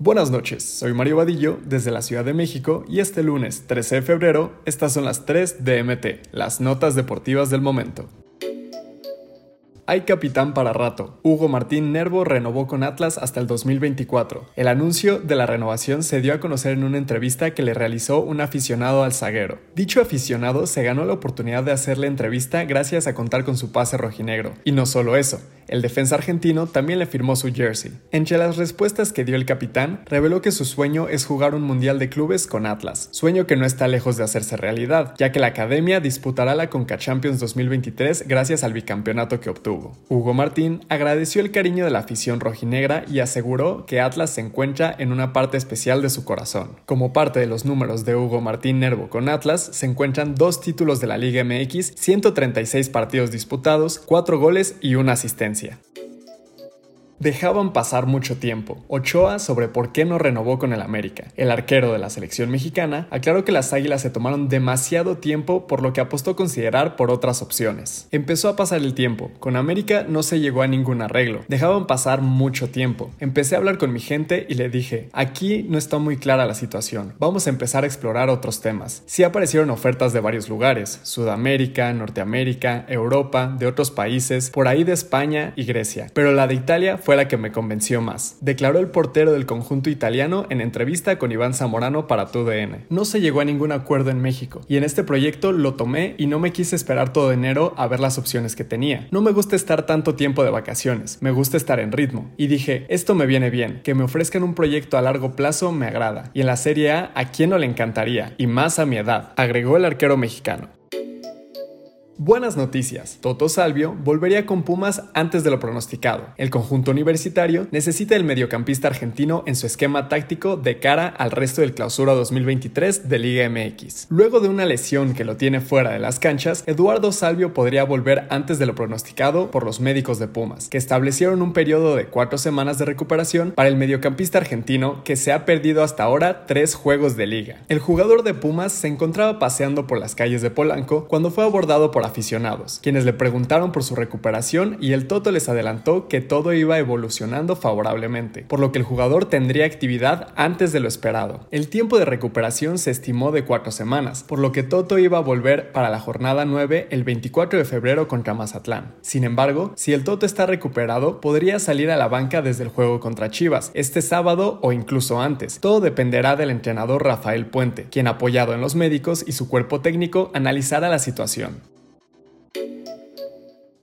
Buenas noches, soy Mario Vadillo desde la Ciudad de México y este lunes 13 de febrero estas son las 3 DMT, las notas deportivas del momento. Hay capitán para rato. Hugo Martín Nervo renovó con Atlas hasta el 2024. El anuncio de la renovación se dio a conocer en una entrevista que le realizó un aficionado al zaguero. Dicho aficionado se ganó la oportunidad de hacerle entrevista gracias a contar con su pase rojinegro. Y no solo eso, el defensa argentino también le firmó su jersey. Entre las respuestas que dio el capitán, reveló que su sueño es jugar un mundial de clubes con Atlas, sueño que no está lejos de hacerse realidad, ya que la academia disputará la Conca Champions 2023 gracias al bicampeonato que obtuvo. Hugo Martín agradeció el cariño de la afición rojinegra y aseguró que Atlas se encuentra en una parte especial de su corazón. Como parte de los números de Hugo Martín Nervo con Atlas, se encuentran dos títulos de la Liga MX, 136 partidos disputados, 4 goles y una asistencia. Dejaban pasar mucho tiempo. Ochoa sobre por qué no renovó con el América. El arquero de la selección mexicana aclaró que las Águilas se tomaron demasiado tiempo por lo que apostó considerar por otras opciones. Empezó a pasar el tiempo. Con América no se llegó a ningún arreglo. Dejaban pasar mucho tiempo. Empecé a hablar con mi gente y le dije, aquí no está muy clara la situación. Vamos a empezar a explorar otros temas. Sí aparecieron ofertas de varios lugares. Sudamérica, Norteamérica, Europa, de otros países, por ahí de España y Grecia. Pero la de Italia fue la que me convenció más, declaró el portero del conjunto italiano en entrevista con Iván Zamorano para TUDN. No se llegó a ningún acuerdo en México, y en este proyecto lo tomé y no me quise esperar todo enero a ver las opciones que tenía. No me gusta estar tanto tiempo de vacaciones, me gusta estar en ritmo, y dije, esto me viene bien, que me ofrezcan un proyecto a largo plazo me agrada, y en la Serie A, ¿a quién no le encantaría? Y más a mi edad, agregó el arquero mexicano. Buenas noticias. Toto Salvio volvería con Pumas antes de lo pronosticado. El conjunto universitario necesita el mediocampista argentino en su esquema táctico de cara al resto del clausura 2023 de Liga MX. Luego de una lesión que lo tiene fuera de las canchas, Eduardo Salvio podría volver antes de lo pronosticado por los médicos de Pumas, que establecieron un periodo de cuatro semanas de recuperación para el mediocampista argentino que se ha perdido hasta ahora tres juegos de liga. El jugador de Pumas se encontraba paseando por las calles de Polanco cuando fue abordado por aficionados, quienes le preguntaron por su recuperación y el Toto les adelantó que todo iba evolucionando favorablemente, por lo que el jugador tendría actividad antes de lo esperado. El tiempo de recuperación se estimó de cuatro semanas, por lo que Toto iba a volver para la jornada 9 el 24 de febrero contra Mazatlán. Sin embargo, si el Toto está recuperado, podría salir a la banca desde el juego contra Chivas, este sábado o incluso antes. Todo dependerá del entrenador Rafael Puente, quien apoyado en los médicos y su cuerpo técnico analizará la situación.